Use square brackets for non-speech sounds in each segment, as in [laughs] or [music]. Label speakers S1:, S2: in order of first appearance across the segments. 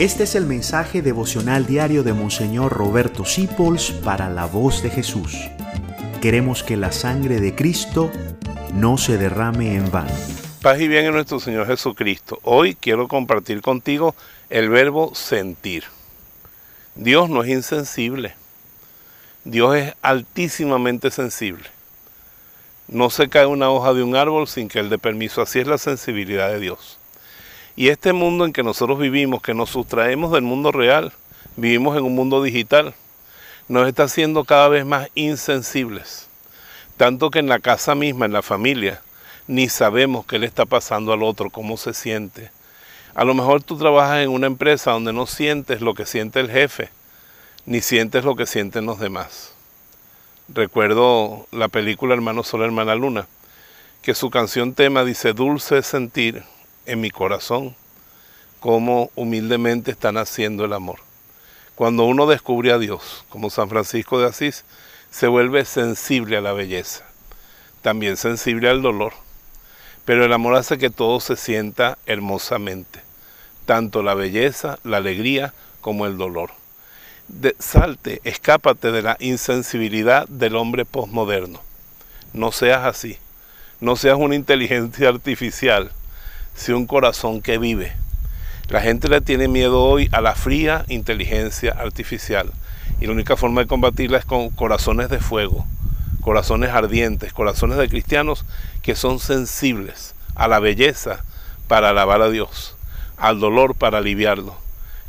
S1: Este es el mensaje devocional diario de Monseñor Roberto Sipols para la voz de Jesús. Queremos que la sangre de Cristo no se derrame en vano.
S2: Paz y bien en nuestro Señor Jesucristo. Hoy quiero compartir contigo el verbo sentir. Dios no es insensible. Dios es altísimamente sensible. No se cae una hoja de un árbol sin que Él dé permiso. Así es la sensibilidad de Dios. Y este mundo en que nosotros vivimos, que nos sustraemos del mundo real, vivimos en un mundo digital, nos está haciendo cada vez más insensibles. Tanto que en la casa misma, en la familia, ni sabemos qué le está pasando al otro, cómo se siente. A lo mejor tú trabajas en una empresa donde no sientes lo que siente el jefe, ni sientes lo que sienten los demás. Recuerdo la película Hermano Sol, Hermana Luna, que su canción tema dice, dulce sentir en mi corazón cómo humildemente están haciendo el amor. Cuando uno descubre a Dios, como San Francisco de Asís, se vuelve sensible a la belleza, también sensible al dolor. Pero el amor hace que todo se sienta hermosamente, tanto la belleza, la alegría como el dolor. salte, escápate de la insensibilidad del hombre posmoderno. No seas así. No seas una inteligencia [laughs] artificial si un corazón que vive. La gente le tiene miedo hoy a la fría inteligencia artificial y la única forma de combatirla es con corazones de fuego, corazones ardientes, corazones de cristianos que son sensibles a la belleza para alabar a Dios, al dolor para aliviarlo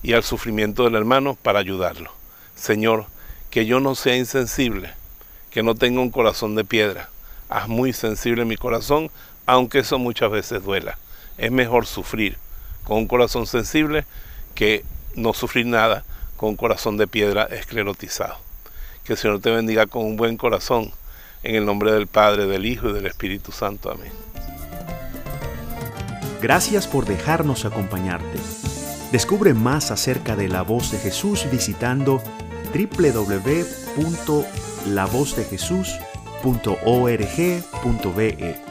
S2: y al sufrimiento del hermano para ayudarlo. Señor, que yo no sea insensible, que no tenga un corazón de piedra. Haz muy sensible mi corazón, aunque eso muchas veces duela es mejor sufrir con un corazón sensible que no sufrir nada con un corazón de piedra esclerotizado. Que el Señor te bendiga con un buen corazón. En el nombre del Padre, del Hijo y del Espíritu Santo. Amén.
S1: Gracias por dejarnos acompañarte. Descubre más acerca de la voz de Jesús visitando www.lavozdejesús.org.be